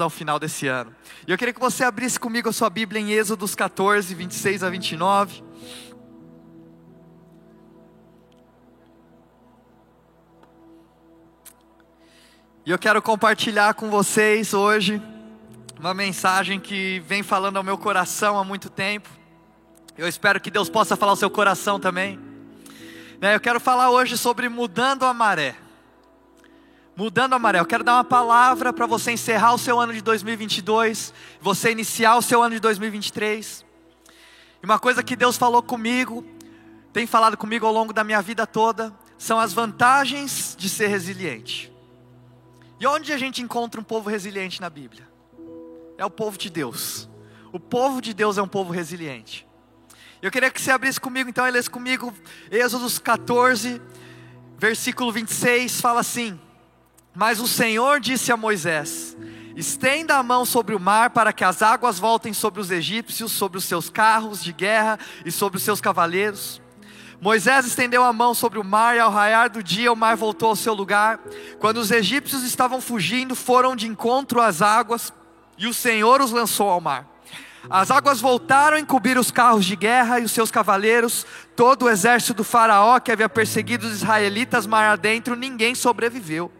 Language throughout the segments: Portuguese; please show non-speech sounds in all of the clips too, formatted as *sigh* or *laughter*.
ao final desse ano. E eu queria que você abrisse comigo a sua Bíblia em Êxodos 14, 26 a 29. E eu quero compartilhar com vocês hoje uma mensagem que vem falando ao meu coração há muito tempo. Eu espero que Deus possa falar ao seu coração também. Né, eu quero falar hoje sobre mudando a maré. Mudando a maré, eu quero dar uma palavra para você encerrar o seu ano de 2022, você iniciar o seu ano de 2023. E uma coisa que Deus falou comigo, tem falado comigo ao longo da minha vida toda, são as vantagens de ser resiliente. E onde a gente encontra um povo resiliente na Bíblia? É o povo de Deus. O povo de Deus é um povo resiliente. Eu queria que você abrisse comigo, então, e lesse comigo, Êxodos 14, versículo 26, fala assim: mas o Senhor disse a Moisés: Estenda a mão sobre o mar para que as águas voltem sobre os egípcios, sobre os seus carros de guerra e sobre os seus cavaleiros. Moisés estendeu a mão sobre o mar e ao raiar do dia o mar voltou ao seu lugar. Quando os egípcios estavam fugindo, foram de encontro às águas e o Senhor os lançou ao mar. As águas voltaram a encobrir os carros de guerra e os seus cavaleiros, todo o exército do faraó que havia perseguido os israelitas mar adentro, ninguém sobreviveu.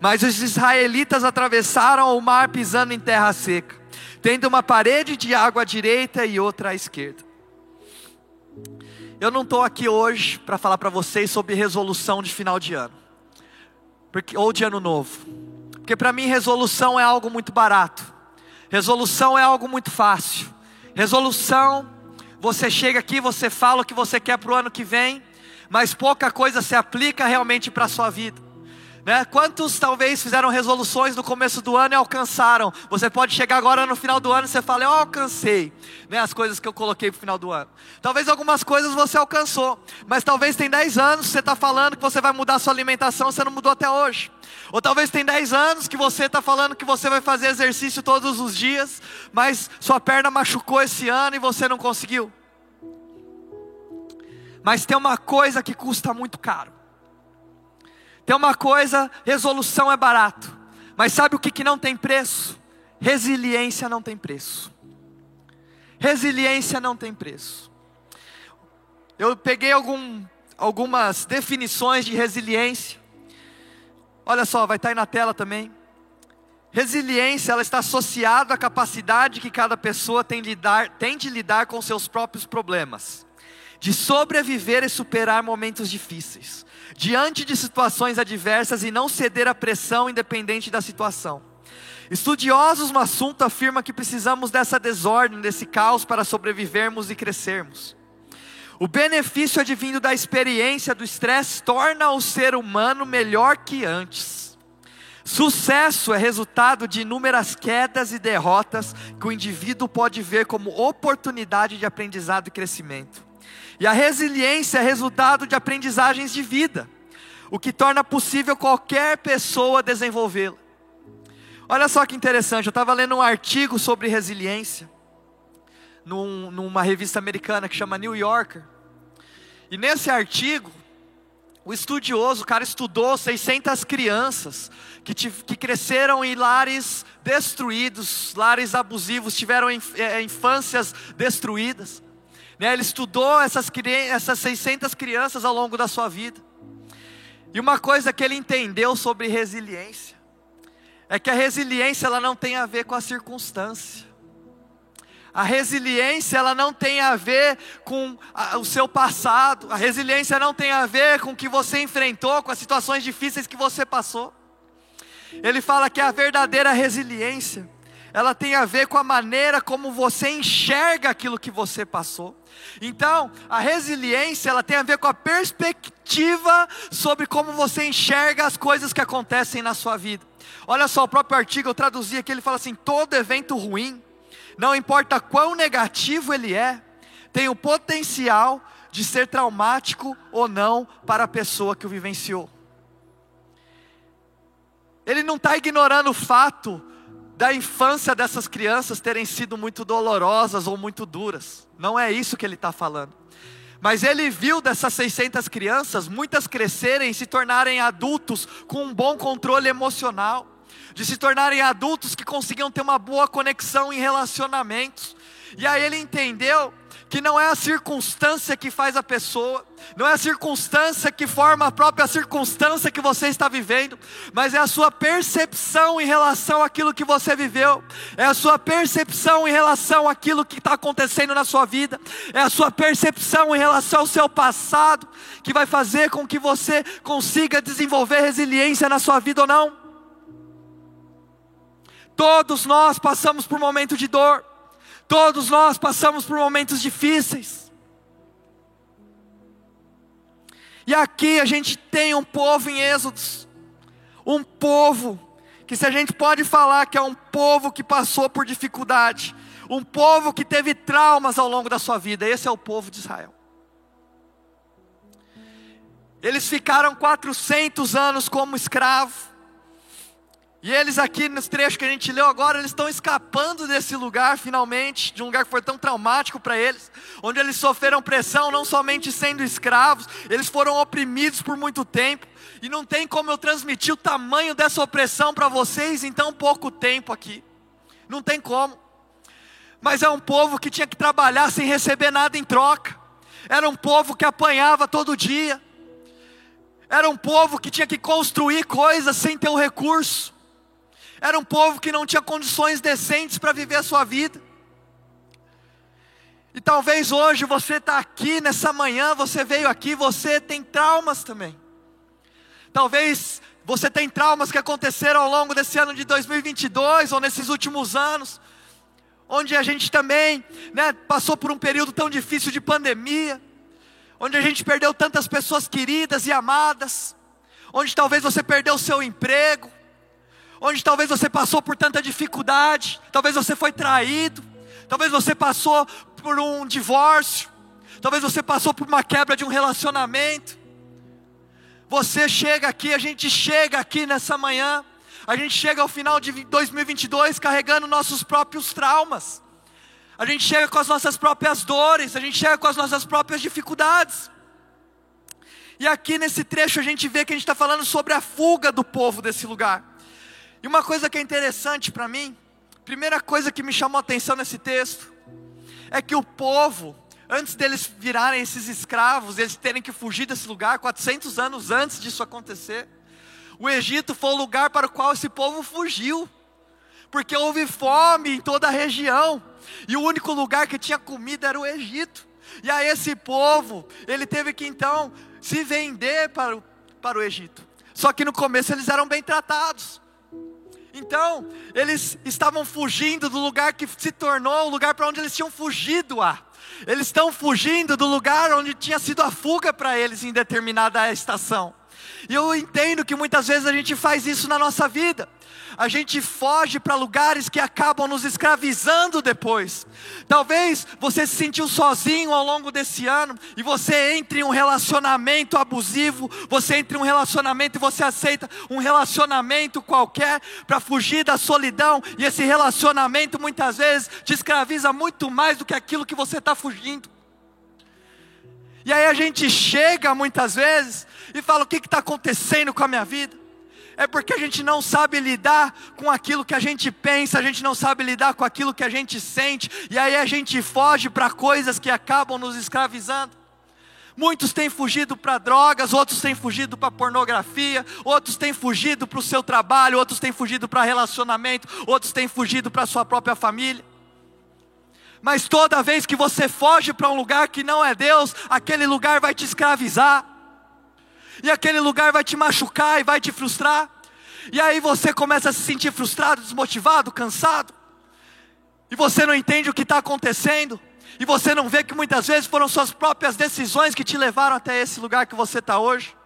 Mas os israelitas atravessaram o mar pisando em terra seca, tendo uma parede de água à direita e outra à esquerda. Eu não estou aqui hoje para falar para vocês sobre resolução de final de ano, porque, ou de ano novo, porque para mim resolução é algo muito barato, resolução é algo muito fácil. Resolução, você chega aqui, você fala o que você quer para o ano que vem, mas pouca coisa se aplica realmente para a sua vida. Né? Quantos talvez fizeram resoluções no começo do ano e alcançaram? Você pode chegar agora no final do ano e você fala, eu alcancei né, as coisas que eu coloquei para o final do ano. Talvez algumas coisas você alcançou, mas talvez tem 10 anos que você está falando que você vai mudar a sua alimentação, você não mudou até hoje. Ou talvez tem 10 anos que você está falando que você vai fazer exercício todos os dias, mas sua perna machucou esse ano e você não conseguiu. Mas tem uma coisa que custa muito caro. Tem uma coisa, resolução é barato. Mas sabe o que, que não tem preço? Resiliência não tem preço. Resiliência não tem preço. Eu peguei algum, algumas definições de resiliência. Olha só, vai estar aí na tela também. Resiliência, ela está associada à capacidade que cada pessoa tem, lidar, tem de lidar com seus próprios problemas, de sobreviver e superar momentos difíceis, diante de situações adversas e não ceder à pressão independente da situação. Estudiosos no assunto afirmam que precisamos dessa desordem, desse caos para sobrevivermos e crescermos. O benefício advindo da experiência do estresse torna o ser humano melhor que antes. Sucesso é resultado de inúmeras quedas e derrotas que o indivíduo pode ver como oportunidade de aprendizado e crescimento. E a resiliência é resultado de aprendizagens de vida, o que torna possível qualquer pessoa desenvolvê-la. Olha só que interessante, eu estava lendo um artigo sobre resiliência, num, numa revista americana que chama New Yorker, e nesse artigo, o estudioso, o cara estudou 600 crianças que, que cresceram em lares destruídos, lares abusivos, tiveram é, infâncias destruídas. Né? Ele estudou essas, essas 600 crianças ao longo da sua vida. E uma coisa que ele entendeu sobre resiliência é que a resiliência ela não tem a ver com a circunstância. A resiliência ela não tem a ver com a, o seu passado. A resiliência não tem a ver com o que você enfrentou, com as situações difíceis que você passou. Ele fala que a verdadeira resiliência ela tem a ver com a maneira como você enxerga aquilo que você passou. Então, a resiliência, ela tem a ver com a perspectiva sobre como você enxerga as coisas que acontecem na sua vida. Olha só, o próprio artigo eu traduzi aqui, ele fala assim: todo evento ruim, não importa quão negativo ele é, tem o potencial de ser traumático ou não para a pessoa que o vivenciou. Ele não está ignorando o fato da infância dessas crianças terem sido muito dolorosas ou muito duras. Não é isso que ele está falando. Mas ele viu dessas 600 crianças, muitas crescerem e se tornarem adultos com um bom controle emocional, de se tornarem adultos que conseguiam ter uma boa conexão em relacionamentos. E aí ele entendeu que não é a circunstância que faz a pessoa, não é a circunstância que forma a própria circunstância que você está vivendo, mas é a sua percepção em relação àquilo que você viveu, é a sua percepção em relação àquilo que está acontecendo na sua vida, é a sua percepção em relação ao seu passado, que vai fazer com que você consiga desenvolver resiliência na sua vida ou não. Todos nós passamos por momentos de dor, Todos nós passamos por momentos difíceis. E aqui a gente tem um povo em Êxodos, um povo que se a gente pode falar que é um povo que passou por dificuldade, um povo que teve traumas ao longo da sua vida, esse é o povo de Israel. Eles ficaram 400 anos como escravos, e eles aqui nos trechos que a gente leu agora, eles estão escapando desse lugar finalmente, de um lugar que foi tão traumático para eles, onde eles sofreram pressão não somente sendo escravos, eles foram oprimidos por muito tempo, e não tem como eu transmitir o tamanho dessa opressão para vocês em tão pouco tempo aqui. Não tem como. Mas é um povo que tinha que trabalhar sem receber nada em troca. Era um povo que apanhava todo dia. Era um povo que tinha que construir coisas sem ter o recurso. Era um povo que não tinha condições decentes para viver a sua vida. E talvez hoje você está aqui nessa manhã, você veio aqui, você tem traumas também. Talvez você tem traumas que aconteceram ao longo desse ano de 2022 ou nesses últimos anos, onde a gente também né, passou por um período tão difícil de pandemia, onde a gente perdeu tantas pessoas queridas e amadas, onde talvez você perdeu o seu emprego, onde talvez você passou por tanta dificuldade, talvez você foi traído, talvez você passou por um divórcio, talvez você passou por uma quebra de um relacionamento. Você chega aqui, a gente chega aqui nessa manhã, a gente chega ao final de 2022 carregando nossos próprios traumas. A gente chega com as nossas próprias dores, a gente chega com as nossas próprias dificuldades. E aqui nesse trecho a gente vê que a gente está falando sobre a fuga do povo desse lugar. E uma coisa que é interessante para mim, primeira coisa que me chamou a atenção nesse texto, é que o povo, antes deles virarem esses escravos, eles terem que fugir desse lugar, 400 anos antes disso acontecer, o Egito foi o lugar para o qual esse povo fugiu, porque houve fome em toda a região, e o único lugar que tinha comida era o Egito. E aí esse povo, ele teve que então se vender para o, para o Egito. Só que no começo eles eram bem tratados. Então, eles estavam fugindo do lugar que se tornou o lugar para onde eles tinham fugido a. Eles estão fugindo do lugar onde tinha sido a fuga para eles em determinada estação. E eu entendo que muitas vezes a gente faz isso na nossa vida a gente foge para lugares que acabam nos escravizando depois. Talvez você se sentiu sozinho ao longo desse ano e você entre em um relacionamento abusivo, você entre em um relacionamento e você aceita um relacionamento qualquer para fugir da solidão, e esse relacionamento muitas vezes te escraviza muito mais do que aquilo que você está fugindo. E aí a gente chega muitas vezes e fala: o que está acontecendo com a minha vida? é porque a gente não sabe lidar com aquilo que a gente pensa, a gente não sabe lidar com aquilo que a gente sente, e aí a gente foge para coisas que acabam nos escravizando. Muitos têm fugido para drogas, outros têm fugido para pornografia, outros têm fugido para o seu trabalho, outros têm fugido para relacionamento, outros têm fugido para a sua própria família. Mas toda vez que você foge para um lugar que não é Deus, aquele lugar vai te escravizar. E aquele lugar vai te machucar e vai te frustrar, e aí você começa a se sentir frustrado, desmotivado, cansado, e você não entende o que está acontecendo, e você não vê que muitas vezes foram suas próprias decisões que te levaram até esse lugar que você está hoje.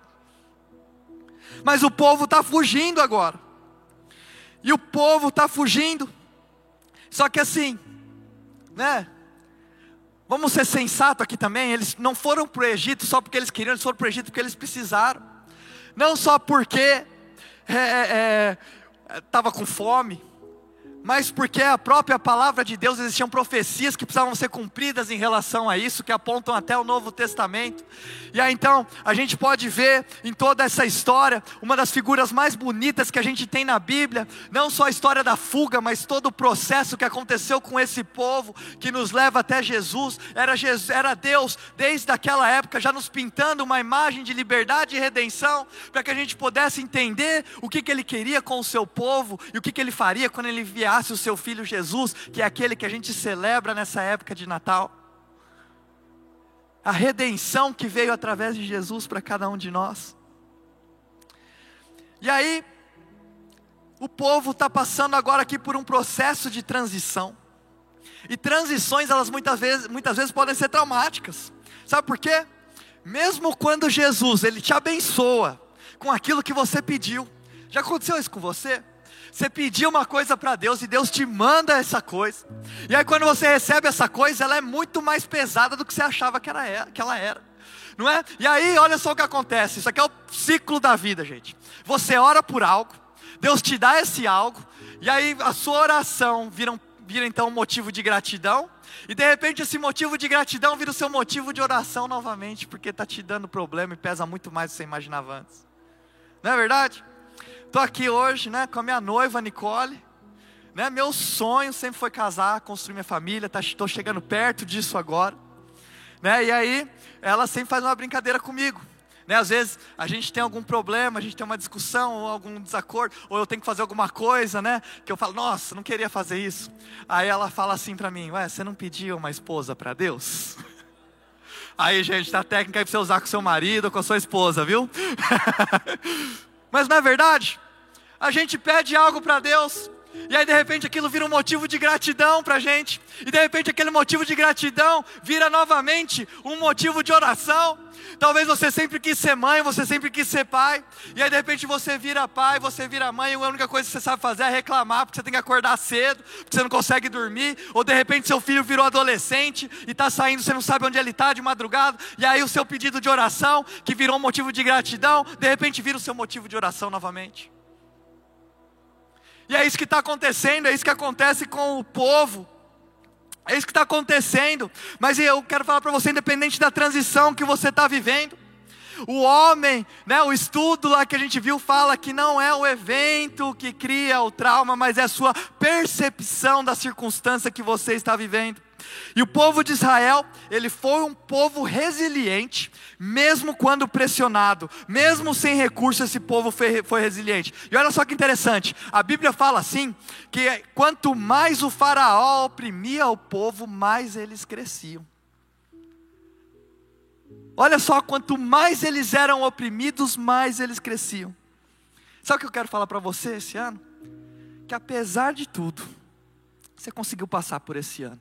Mas o povo está fugindo agora, e o povo está fugindo, só que assim, né? Vamos ser sensato aqui também. Eles não foram para o Egito só porque eles queriam, eles foram para o Egito porque eles precisaram. Não só porque estava é, é, é com fome, mas porque a própria palavra de Deus existiam profecias que precisavam ser cumpridas em relação a isso, que apontam até o Novo Testamento. E aí então, a gente pode ver em toda essa história, uma das figuras mais bonitas que a gente tem na Bíblia, não só a história da fuga, mas todo o processo que aconteceu com esse povo, que nos leva até Jesus. Era, Jesus, era Deus, desde aquela época, já nos pintando uma imagem de liberdade e redenção, para que a gente pudesse entender o que, que Ele queria com o seu povo e o que, que Ele faria quando Ele vier enviasse o seu filho Jesus, que é aquele que a gente celebra nessa época de Natal. A redenção que veio através de Jesus para cada um de nós. E aí, o povo está passando agora aqui por um processo de transição. E transições, elas muitas vezes, muitas vezes podem ser traumáticas. Sabe por quê? Mesmo quando Jesus, Ele te abençoa com aquilo que você pediu. Já aconteceu isso com você? Você pediu uma coisa para Deus e Deus te manda essa coisa. E aí quando você recebe essa coisa, ela é muito mais pesada do que você achava que ela era. Que ela era. Não é? E aí, olha só o que acontece. Isso aqui é o ciclo da vida, gente. Você ora por algo, Deus te dá esse algo, e aí a sua oração vira, vira então um motivo de gratidão, e de repente esse motivo de gratidão vira o seu motivo de oração novamente, porque está te dando problema e pesa muito mais do que você imaginava antes. Não é verdade? Estou aqui hoje, né, com a minha noiva Nicole. Né, meu sonho sempre foi casar, construir minha família. Estou tá, chegando perto disso agora. Né, e aí, ela sempre faz uma brincadeira comigo. Né, às vezes a gente tem algum problema, a gente tem uma discussão ou algum desacordo, ou eu tenho que fazer alguma coisa, né? Que eu falo, nossa, não queria fazer isso. Aí ela fala assim para mim, ué, você não pediu uma esposa para Deus? *laughs* Aí, gente, tá técnica aí para você usar com seu marido com a sua esposa, viu? *laughs* Mas é verdade? A gente pede algo para Deus, e aí de repente aquilo vira um motivo de gratidão para a gente, e de repente aquele motivo de gratidão vira novamente um motivo de oração. Talvez você sempre quis ser mãe, você sempre quis ser pai, e aí de repente você vira pai, você vira mãe, e a única coisa que você sabe fazer é reclamar, porque você tem que acordar cedo, porque você não consegue dormir, ou de repente seu filho virou adolescente e está saindo, você não sabe onde ele está de madrugada, e aí o seu pedido de oração, que virou um motivo de gratidão, de repente vira o seu motivo de oração novamente. E é isso que está acontecendo, é isso que acontece com o povo. É isso que está acontecendo. Mas eu quero falar para você, independente da transição que você está vivendo, o homem, né, o estudo lá que a gente viu fala que não é o evento que cria o trauma, mas é a sua percepção da circunstância que você está vivendo. E o povo de Israel, ele foi um povo resiliente, mesmo quando pressionado, mesmo sem recursos, esse povo foi, foi resiliente. E olha só que interessante, a Bíblia fala assim: que quanto mais o Faraó oprimia o povo, mais eles cresciam. Olha só, quanto mais eles eram oprimidos, mais eles cresciam. Sabe o que eu quero falar para você esse ano? Que apesar de tudo, você conseguiu passar por esse ano.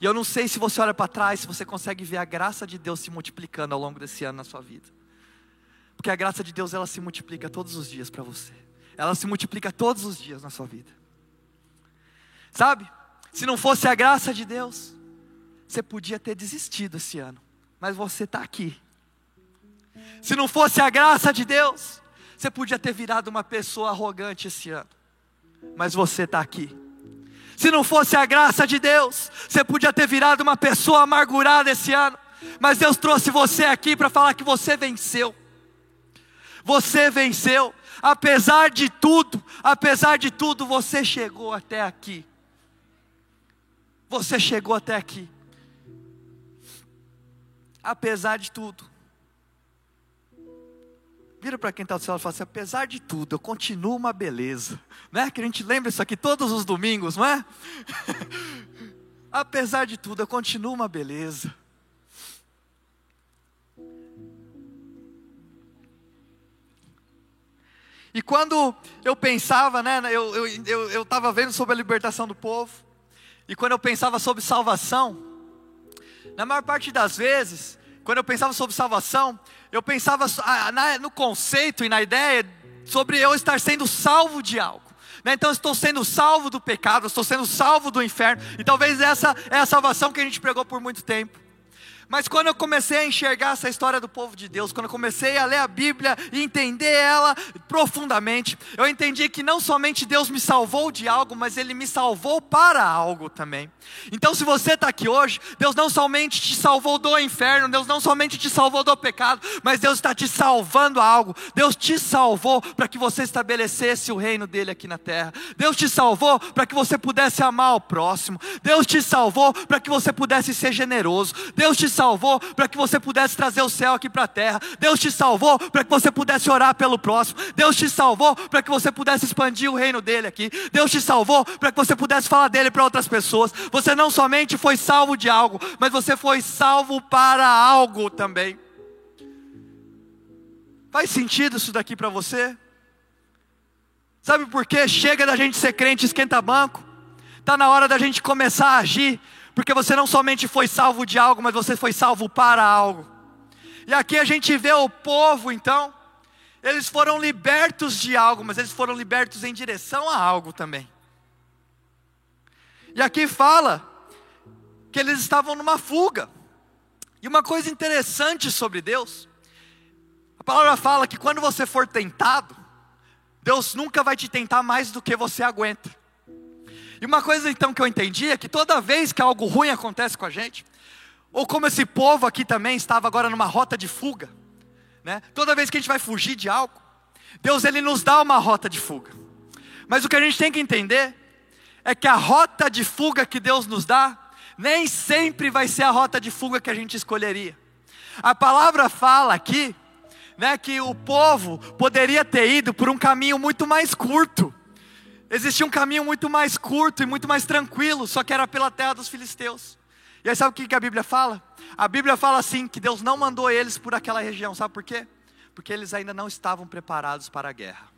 E eu não sei se você olha para trás, se você consegue ver a graça de Deus se multiplicando ao longo desse ano na sua vida. Porque a graça de Deus ela se multiplica todos os dias para você. Ela se multiplica todos os dias na sua vida. Sabe? Se não fosse a graça de Deus, você podia ter desistido esse ano, mas você está aqui. Se não fosse a graça de Deus, você podia ter virado uma pessoa arrogante esse ano, mas você está aqui. Se não fosse a graça de Deus, você podia ter virado uma pessoa amargurada esse ano. Mas Deus trouxe você aqui para falar que você venceu. Você venceu. Apesar de tudo, apesar de tudo, você chegou até aqui. Você chegou até aqui. Apesar de tudo. Vira para quem está do céu e fala assim: apesar de tudo, eu continuo uma beleza. Não é que a gente lembra isso aqui todos os domingos, não é? *laughs* apesar de tudo, eu continuo uma beleza. E quando eu pensava, né, eu estava eu, eu, eu vendo sobre a libertação do povo, e quando eu pensava sobre salvação, na maior parte das vezes, quando eu pensava sobre salvação, eu pensava no conceito e na ideia sobre eu estar sendo salvo de algo. Né? Então, eu estou sendo salvo do pecado, estou sendo salvo do inferno, e talvez essa é a salvação que a gente pregou por muito tempo. Mas quando eu comecei a enxergar essa história do povo de Deus, quando eu comecei a ler a Bíblia e entender ela profundamente, eu entendi que não somente Deus me salvou de algo, mas Ele me salvou para algo também. Então, se você está aqui hoje, Deus não somente te salvou do inferno, Deus não somente te salvou do pecado, mas Deus está te salvando a algo. Deus te salvou para que você estabelecesse o reino dele aqui na terra. Deus te salvou para que você pudesse amar o próximo. Deus te salvou para que você pudesse ser generoso. Deus te salvou para que você pudesse trazer o céu aqui para a terra. Deus te salvou para que você pudesse orar pelo próximo. Deus te salvou para que você pudesse expandir o reino dele aqui. Deus te salvou para que você pudesse falar dele para outras pessoas. Você não somente foi salvo de algo, mas você foi salvo para algo também. Faz sentido isso daqui para você? Sabe por quê? Chega da gente ser crente esquenta banco. Está na hora da gente começar a agir porque você não somente foi salvo de algo, mas você foi salvo para algo. E aqui a gente vê o povo, então, eles foram libertos de algo, mas eles foram libertos em direção a algo também. E aqui fala que eles estavam numa fuga. E uma coisa interessante sobre Deus, a palavra fala que quando você for tentado, Deus nunca vai te tentar mais do que você aguenta. E uma coisa então que eu entendi é que toda vez que algo ruim acontece com a gente, ou como esse povo aqui também estava agora numa rota de fuga, né? Toda vez que a gente vai fugir de algo, Deus ele nos dá uma rota de fuga. Mas o que a gente tem que entender é que a rota de fuga que Deus nos dá nem sempre vai ser a rota de fuga que a gente escolheria. A palavra fala aqui, né, que o povo poderia ter ido por um caminho muito mais curto. Existia um caminho muito mais curto e muito mais tranquilo, só que era pela terra dos filisteus. E aí sabe o que a Bíblia fala? A Bíblia fala assim que Deus não mandou eles por aquela região, sabe por quê? Porque eles ainda não estavam preparados para a guerra.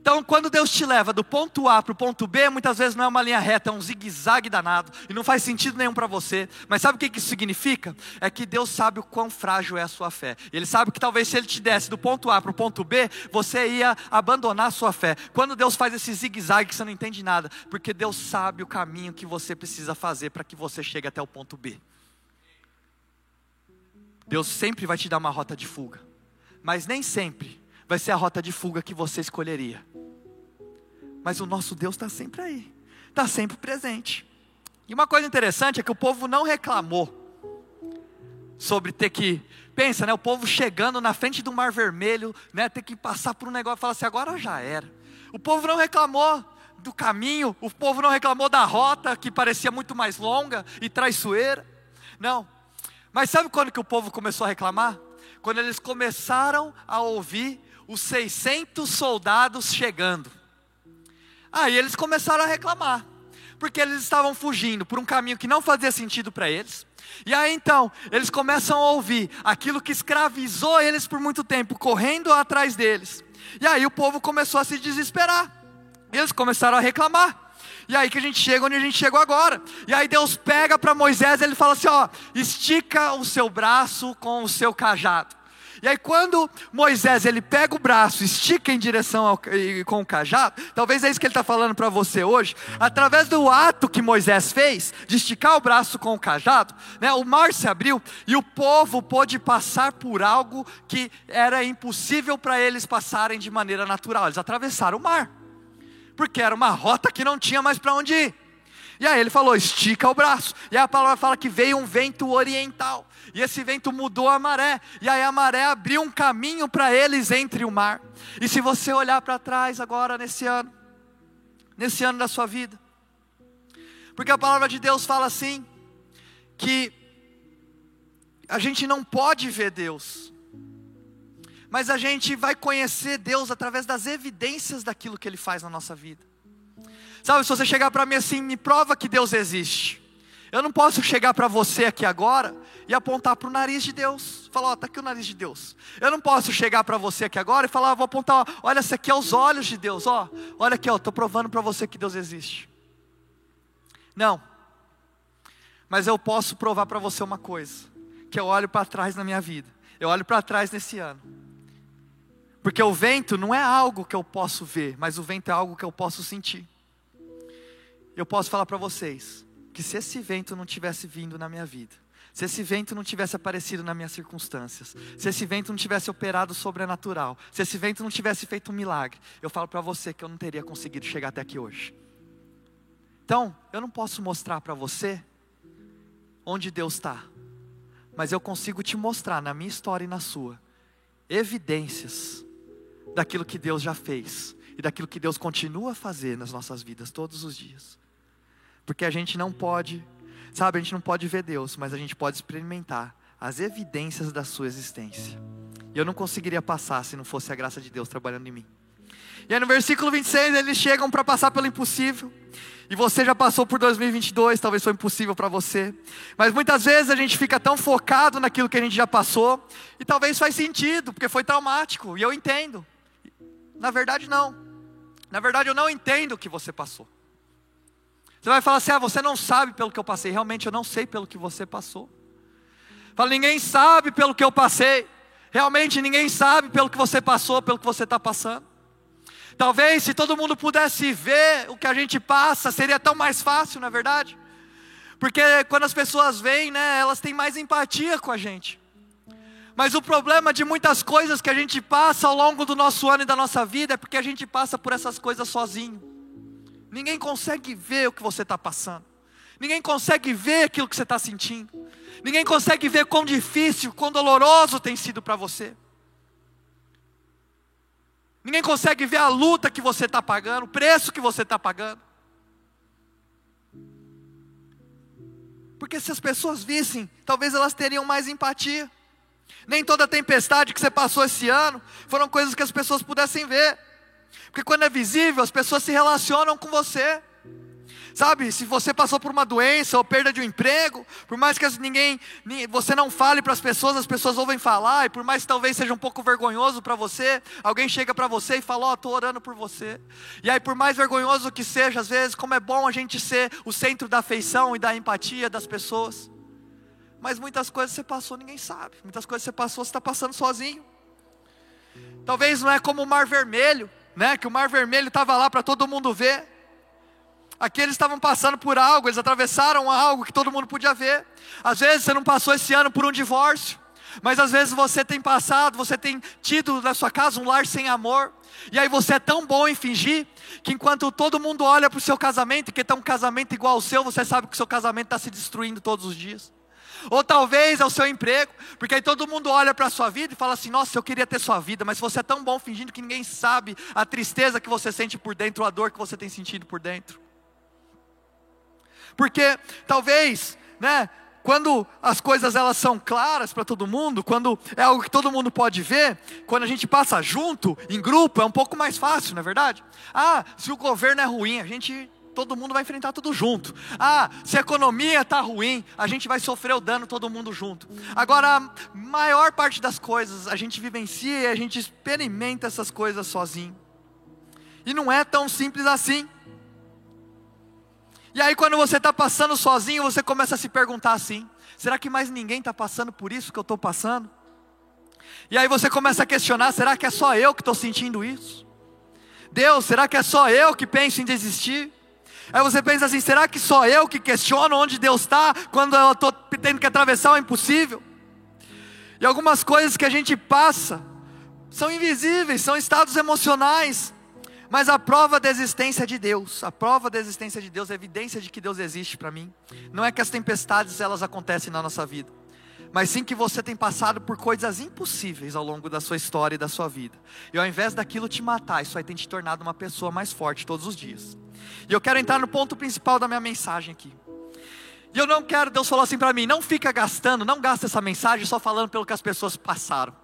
Então, quando Deus te leva do ponto A para o ponto B, muitas vezes não é uma linha reta, é um zigue-zague danado, e não faz sentido nenhum para você. Mas sabe o que isso significa? É que Deus sabe o quão frágil é a sua fé. Ele sabe que talvez se Ele te desse do ponto A para o ponto B, você ia abandonar a sua fé. Quando Deus faz esse zigue-zague, você não entende nada, porque Deus sabe o caminho que você precisa fazer para que você chegue até o ponto B. Deus sempre vai te dar uma rota de fuga, mas nem sempre vai ser a rota de fuga que você escolheria. Mas o nosso Deus está sempre aí, está sempre presente. E uma coisa interessante é que o povo não reclamou sobre ter que. Pensa, né? O povo chegando na frente do Mar Vermelho, né? Ter que passar por um negócio e falar assim: agora já era. O povo não reclamou do caminho, o povo não reclamou da rota que parecia muito mais longa e traiçoeira. Não. Mas sabe quando que o povo começou a reclamar? Quando eles começaram a ouvir os 600 soldados chegando. Aí eles começaram a reclamar, porque eles estavam fugindo por um caminho que não fazia sentido para eles. E aí então, eles começam a ouvir aquilo que escravizou eles por muito tempo, correndo atrás deles. E aí o povo começou a se desesperar. Eles começaram a reclamar. E aí que a gente chega onde a gente chegou agora. E aí Deus pega para Moisés, ele fala assim: ó, estica o seu braço com o seu cajado. E aí quando Moisés ele pega o braço, estica em direção ao, com o cajado, talvez é isso que ele está falando para você hoje. Através do ato que Moisés fez de esticar o braço com o cajado, né, o mar se abriu e o povo pôde passar por algo que era impossível para eles passarem de maneira natural. Eles atravessaram o mar, porque era uma rota que não tinha mais para onde ir. E aí ele falou: estica o braço. E aí a palavra fala que veio um vento oriental. E esse vento mudou a maré. E aí a maré abriu um caminho para eles entre o mar. E se você olhar para trás agora nesse ano, nesse ano da sua vida, porque a palavra de Deus fala assim, que a gente não pode ver Deus, mas a gente vai conhecer Deus através das evidências daquilo que Ele faz na nossa vida. Sabe, se você chegar para mim assim, me prova que Deus existe. Eu não posso chegar para você aqui agora e apontar para o nariz de Deus. Falar, ó, está aqui o nariz de Deus. Eu não posso chegar para você aqui agora e falar, vou apontar, ó, olha, esse aqui é os olhos de Deus, ó. Olha aqui, ó, estou provando para você que Deus existe. Não. Mas eu posso provar para você uma coisa, que eu olho para trás na minha vida. Eu olho para trás nesse ano. Porque o vento não é algo que eu posso ver, mas o vento é algo que eu posso sentir eu posso falar para vocês que se esse vento não tivesse vindo na minha vida, se esse vento não tivesse aparecido nas minhas circunstâncias, se esse vento não tivesse operado sobrenatural, se esse vento não tivesse feito um milagre, eu falo para você que eu não teria conseguido chegar até aqui hoje. Então, eu não posso mostrar para você onde Deus está, mas eu consigo te mostrar na minha história e na sua evidências daquilo que Deus já fez e daquilo que Deus continua a fazer nas nossas vidas todos os dias. Porque a gente não pode Sabe, a gente não pode ver Deus, mas a gente pode experimentar as evidências da sua existência. E eu não conseguiria passar se não fosse a graça de Deus trabalhando em mim. E aí no versículo 26 eles chegam para passar pelo impossível. E você já passou por 2022, talvez foi impossível para você. Mas muitas vezes a gente fica tão focado naquilo que a gente já passou, e talvez faz sentido, porque foi traumático, e eu entendo. Na verdade não. Na verdade eu não entendo o que você passou. Você vai falar assim: ah, você não sabe pelo que eu passei. Realmente eu não sei pelo que você passou. Fala, ninguém sabe pelo que eu passei. Realmente ninguém sabe pelo que você passou, pelo que você está passando. Talvez se todo mundo pudesse ver o que a gente passa, seria tão mais fácil, não é verdade? Porque quando as pessoas vêm, né, elas têm mais empatia com a gente. Mas o problema de muitas coisas que a gente passa ao longo do nosso ano e da nossa vida é porque a gente passa por essas coisas sozinho. Ninguém consegue ver o que você está passando. Ninguém consegue ver aquilo que você está sentindo. Ninguém consegue ver quão difícil, quão doloroso tem sido para você. Ninguém consegue ver a luta que você está pagando, o preço que você está pagando. Porque se as pessoas vissem, talvez elas teriam mais empatia. Nem toda tempestade que você passou esse ano foram coisas que as pessoas pudessem ver. Porque quando é visível, as pessoas se relacionam com você. Sabe, se você passou por uma doença ou perda de um emprego, por mais que ninguém, você não fale para as pessoas, as pessoas ouvem falar, e por mais que talvez seja um pouco vergonhoso para você, alguém chega para você e fala: Ó, oh, estou orando por você. E aí, por mais vergonhoso que seja, às vezes, como é bom a gente ser o centro da afeição e da empatia das pessoas. Mas muitas coisas você passou, ninguém sabe. Muitas coisas você passou, você está passando sozinho. Talvez não é como o mar vermelho, né? Que o Mar Vermelho estava lá para todo mundo ver. Aqui eles estavam passando por algo, eles atravessaram algo que todo mundo podia ver. Às vezes você não passou esse ano por um divórcio, mas às vezes você tem passado, você tem tido na sua casa um lar sem amor. E aí você é tão bom em fingir que enquanto todo mundo olha para o seu casamento, que tem um casamento igual ao seu, você sabe que o seu casamento está se destruindo todos os dias. Ou talvez é o seu emprego, porque aí todo mundo olha para a sua vida e fala assim: Nossa, eu queria ter sua vida, mas você é tão bom fingindo que ninguém sabe a tristeza que você sente por dentro, a dor que você tem sentido por dentro. Porque talvez, né, quando as coisas elas são claras para todo mundo, quando é algo que todo mundo pode ver, quando a gente passa junto, em grupo, é um pouco mais fácil, não é verdade? Ah, se o governo é ruim, a gente todo mundo vai enfrentar tudo junto. Ah, se a economia está ruim, a gente vai sofrer o dano todo mundo junto. Agora, a maior parte das coisas a gente vivencia e a gente experimenta essas coisas sozinho. E não é tão simples assim. E aí, quando você está passando sozinho, você começa a se perguntar assim: será que mais ninguém está passando por isso que eu estou passando? E aí você começa a questionar: será que é só eu que estou sentindo isso? Deus, será que é só eu que penso em desistir? Aí você pensa assim: será que só eu que questiono onde Deus está quando eu estou tendo que atravessar o impossível? E algumas coisas que a gente passa são invisíveis, são estados emocionais, mas a prova da existência de Deus, a prova da existência de Deus, a evidência de que Deus existe para mim, não é que as tempestades elas acontecem na nossa vida, mas sim que você tem passado por coisas impossíveis ao longo da sua história e da sua vida. E ao invés daquilo te matar, isso vai ter te tornado uma pessoa mais forte todos os dias. E eu quero entrar no ponto principal da minha mensagem aqui. E eu não quero, Deus falou assim para mim: não fica gastando, não gasta essa mensagem só falando pelo que as pessoas passaram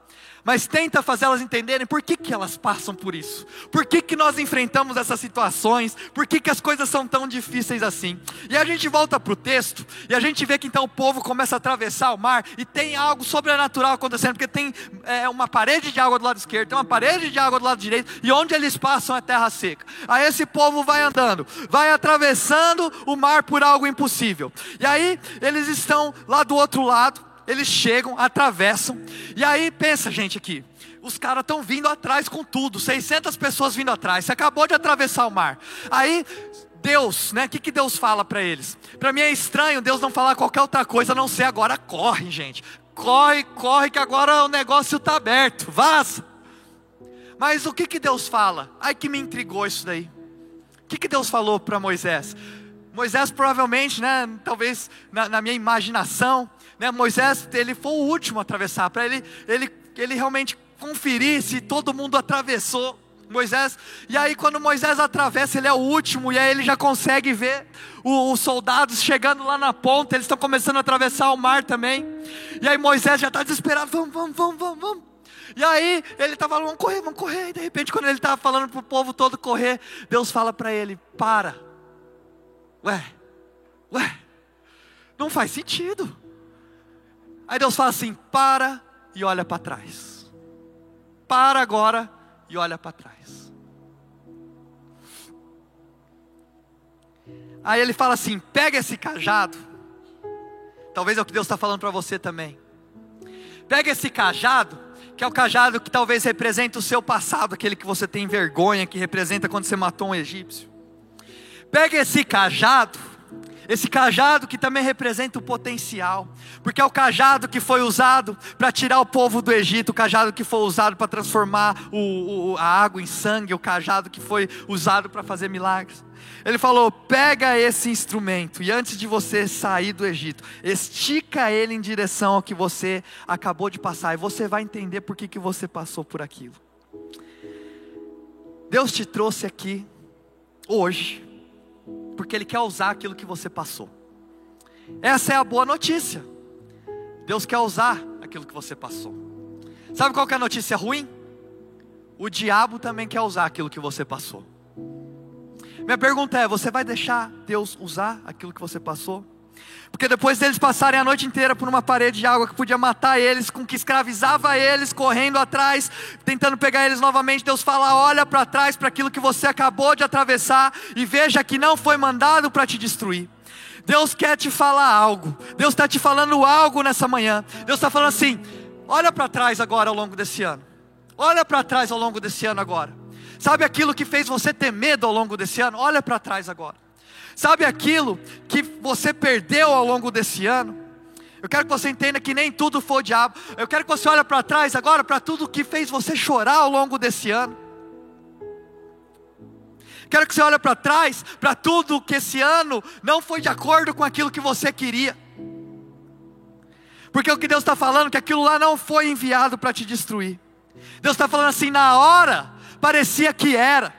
mas tenta fazê-las entenderem por que, que elas passam por isso, por que, que nós enfrentamos essas situações, por que, que as coisas são tão difíceis assim. E a gente volta para o texto e a gente vê que então o povo começa a atravessar o mar e tem algo sobrenatural acontecendo, porque tem é, uma parede de água do lado esquerdo, tem uma parede de água do lado direito, e onde eles passam é terra seca. Aí esse povo vai andando, vai atravessando o mar por algo impossível. E aí eles estão lá do outro lado, eles chegam, atravessam, e aí pensa, gente, aqui, os caras estão vindo atrás com tudo, 600 pessoas vindo atrás, você acabou de atravessar o mar, aí Deus, né? O que, que Deus fala para eles? Para mim é estranho Deus não falar qualquer outra coisa a não ser agora corre, gente. Corre, corre que agora o negócio está aberto. Vaza. Mas o que, que Deus fala? Ai que me intrigou isso daí. O que, que Deus falou para Moisés? Moisés provavelmente, né, talvez na, na, minha imaginação, né, Moisés ele foi o último a atravessar, para ele, ele, ele realmente conferir se todo mundo atravessou. Moisés, e aí quando Moisés atravessa, ele é o último, e aí ele já consegue ver os soldados chegando lá na ponta, eles estão começando a atravessar o mar também. E aí Moisés já está desesperado, vamos, vamos, vamos, vamos, vamos. E aí ele estava falando, vamos correr, vamos correr. E de repente, quando ele estava falando para o povo todo correr, Deus fala para ele: para. Ué, ué, não faz sentido. Aí Deus fala assim: para e olha para trás. Para agora e olha para trás. Aí ele fala assim: pega esse cajado. Talvez é o que Deus está falando para você também. Pega esse cajado, que é o cajado que talvez representa o seu passado, aquele que você tem vergonha, que representa quando você matou um egípcio. Pega esse cajado esse cajado que também representa o potencial, porque é o cajado que foi usado para tirar o povo do Egito, o cajado que foi usado para transformar o, o, a água em sangue, o cajado que foi usado para fazer milagres. Ele falou: pega esse instrumento e antes de você sair do Egito, estica ele em direção ao que você acabou de passar, e você vai entender por que, que você passou por aquilo. Deus te trouxe aqui hoje porque Ele quer usar aquilo que você passou. Essa é a boa notícia. Deus quer usar aquilo que você passou. Sabe qual é a notícia ruim? O diabo também quer usar aquilo que você passou. Minha pergunta é: você vai deixar Deus usar aquilo que você passou? Porque depois deles passarem a noite inteira por uma parede de água que podia matar eles, com que escravizava eles, correndo atrás, tentando pegar eles novamente, Deus fala: olha para trás para aquilo que você acabou de atravessar e veja que não foi mandado para te destruir. Deus quer te falar algo, Deus está te falando algo nessa manhã. Deus está falando assim: olha para trás agora ao longo desse ano, olha para trás ao longo desse ano agora. Sabe aquilo que fez você ter medo ao longo desse ano? Olha para trás agora. Sabe aquilo que você perdeu ao longo desse ano? Eu quero que você entenda que nem tudo foi o diabo. Eu quero que você olhe para trás agora para tudo que fez você chorar ao longo desse ano. Quero que você olhe para trás para tudo que esse ano não foi de acordo com aquilo que você queria. Porque o que Deus está falando é que aquilo lá não foi enviado para te destruir. Deus está falando assim, na hora parecia que era.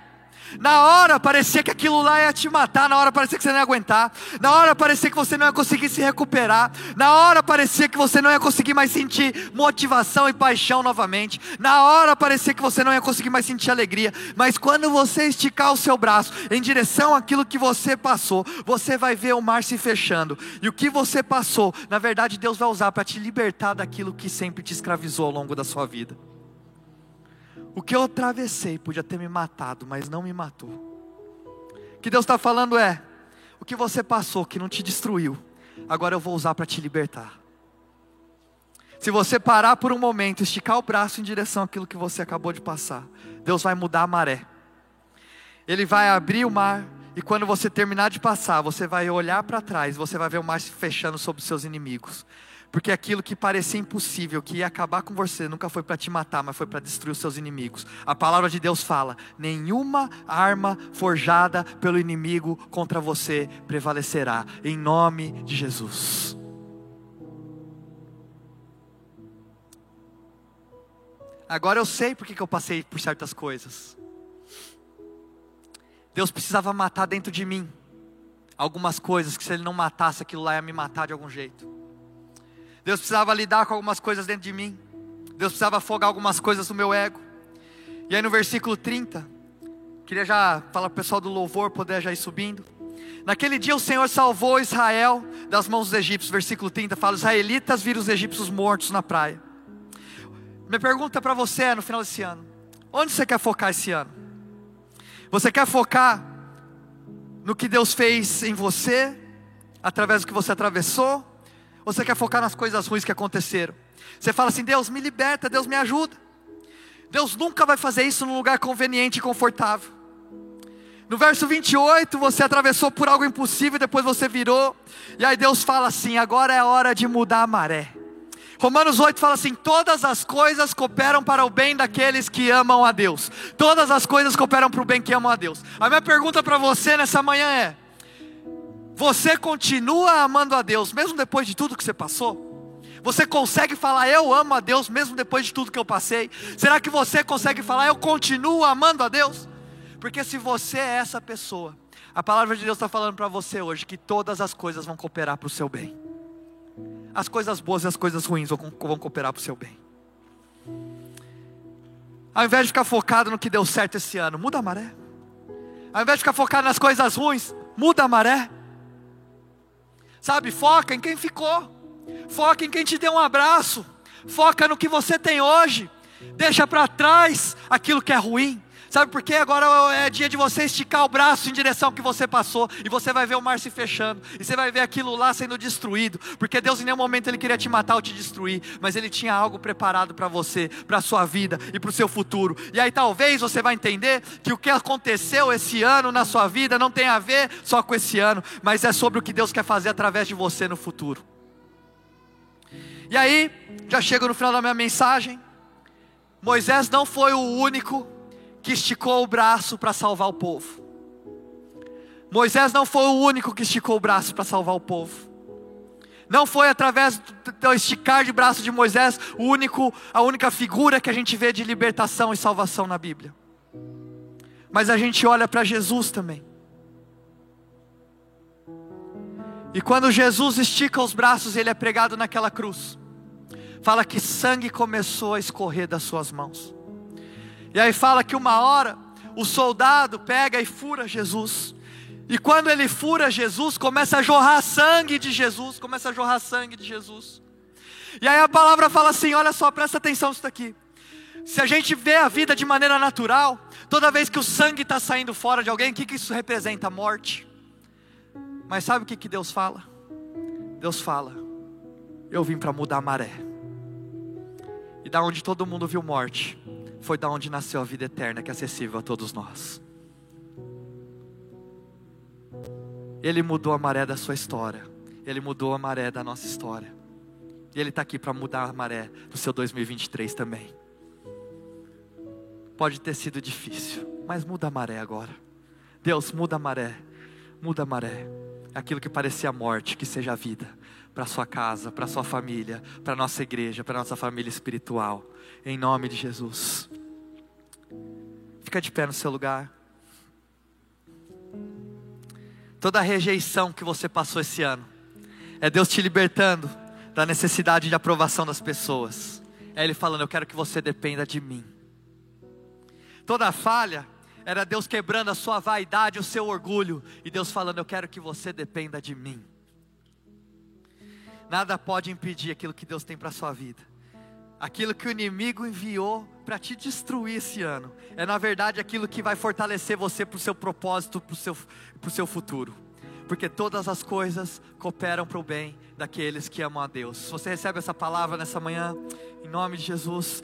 Na hora parecia que aquilo lá ia te matar, na hora parecia que você não ia aguentar, na hora parecia que você não ia conseguir se recuperar, na hora parecia que você não ia conseguir mais sentir motivação e paixão novamente, na hora parecia que você não ia conseguir mais sentir alegria, mas quando você esticar o seu braço em direção àquilo que você passou, você vai ver o mar se fechando, e o que você passou, na verdade Deus vai usar para te libertar daquilo que sempre te escravizou ao longo da sua vida. O que eu atravessei podia ter me matado, mas não me matou. O que Deus está falando é: o que você passou que não te destruiu, agora eu vou usar para te libertar. Se você parar por um momento, esticar o braço em direção àquilo que você acabou de passar, Deus vai mudar a maré. Ele vai abrir o mar, e quando você terminar de passar, você vai olhar para trás, você vai ver o mar se fechando sobre os seus inimigos. Porque aquilo que parecia impossível, que ia acabar com você, nunca foi para te matar, mas foi para destruir os seus inimigos. A palavra de Deus fala: nenhuma arma forjada pelo inimigo contra você prevalecerá, em nome de Jesus. Agora eu sei porque que eu passei por certas coisas. Deus precisava matar dentro de mim algumas coisas que se Ele não matasse aquilo lá ia me matar de algum jeito. Deus precisava lidar com algumas coisas dentro de mim. Deus precisava afogar algumas coisas no meu ego. E aí no versículo 30, queria já falar para o pessoal do louvor poder já ir subindo. Naquele dia o Senhor salvou Israel das mãos dos egípcios. Versículo 30 fala: os israelitas viram os egípcios mortos na praia. Minha pergunta para você é no final desse ano: onde você quer focar esse ano? Você quer focar no que Deus fez em você, através do que você atravessou? Você quer focar nas coisas ruins que aconteceram? Você fala assim: Deus me liberta, Deus me ajuda. Deus nunca vai fazer isso num lugar conveniente e confortável. No verso 28, você atravessou por algo impossível, depois você virou, e aí Deus fala assim: agora é hora de mudar a maré. Romanos 8 fala assim: todas as coisas cooperam para o bem daqueles que amam a Deus. Todas as coisas cooperam para o bem que amam a Deus. A minha pergunta para você nessa manhã é: você continua amando a Deus mesmo depois de tudo que você passou? Você consegue falar eu amo a Deus mesmo depois de tudo que eu passei? Será que você consegue falar eu continuo amando a Deus? Porque se você é essa pessoa, a palavra de Deus está falando para você hoje que todas as coisas vão cooperar para o seu bem. As coisas boas e as coisas ruins vão, cooperar para o seu bem. Ao invés de ficar focado no que deu certo esse ano, muda a maré. Ao invés de ficar focado nas coisas ruins, muda a maré. Sabe, foca em quem ficou. Foca em quem te deu um abraço. Foca no que você tem hoje. Deixa para trás aquilo que é ruim. Sabe por quê? Agora é dia de você esticar o braço em direção ao que você passou, e você vai ver o mar se fechando, e você vai ver aquilo lá sendo destruído, porque Deus em nenhum momento ele queria te matar ou te destruir, mas ele tinha algo preparado para você, para a sua vida e para o seu futuro. E aí talvez você vai entender que o que aconteceu esse ano na sua vida não tem a ver só com esse ano, mas é sobre o que Deus quer fazer através de você no futuro. E aí, já chego no final da minha mensagem. Moisés não foi o único que esticou o braço para salvar o povo. Moisés não foi o único que esticou o braço para salvar o povo. Não foi através do esticar de braço de Moisés o único, a única figura que a gente vê de libertação e salvação na Bíblia. Mas a gente olha para Jesus também. E quando Jesus estica os braços, ele é pregado naquela cruz. Fala que sangue começou a escorrer das suas mãos. E aí fala que uma hora o soldado pega e fura Jesus. E quando ele fura Jesus, começa a jorrar sangue de Jesus, começa a jorrar sangue de Jesus. E aí a palavra fala assim: olha só, presta atenção nisso daqui. Se a gente vê a vida de maneira natural, toda vez que o sangue está saindo fora de alguém, o que, que isso representa? Morte. Mas sabe o que, que Deus fala? Deus fala: Eu vim para mudar a maré. E da onde todo mundo viu morte, foi da onde nasceu a vida eterna que é acessível a todos nós. Ele mudou a maré da sua história. Ele mudou a maré da nossa história. E Ele está aqui para mudar a maré do seu 2023 também. Pode ter sido difícil, mas muda a maré agora. Deus, muda a maré. Muda a maré. Aquilo que parecia morte, que seja vida para sua casa, para sua família, para nossa igreja, para nossa família espiritual. Em nome de Jesus. Fica de pé no seu lugar. Toda a rejeição que você passou esse ano é Deus te libertando da necessidade de aprovação das pessoas. É Ele falando: Eu quero que você dependa de mim. Toda falha era Deus quebrando a sua vaidade, o seu orgulho, e Deus falando: Eu quero que você dependa de mim. Nada pode impedir aquilo que Deus tem para a sua vida aquilo que o inimigo enviou para te destruir esse ano, é na verdade aquilo que vai fortalecer você para o seu propósito, para o seu, seu futuro. Porque todas as coisas cooperam para o bem daqueles que amam a Deus. Se você recebe essa palavra nessa manhã, em nome de Jesus,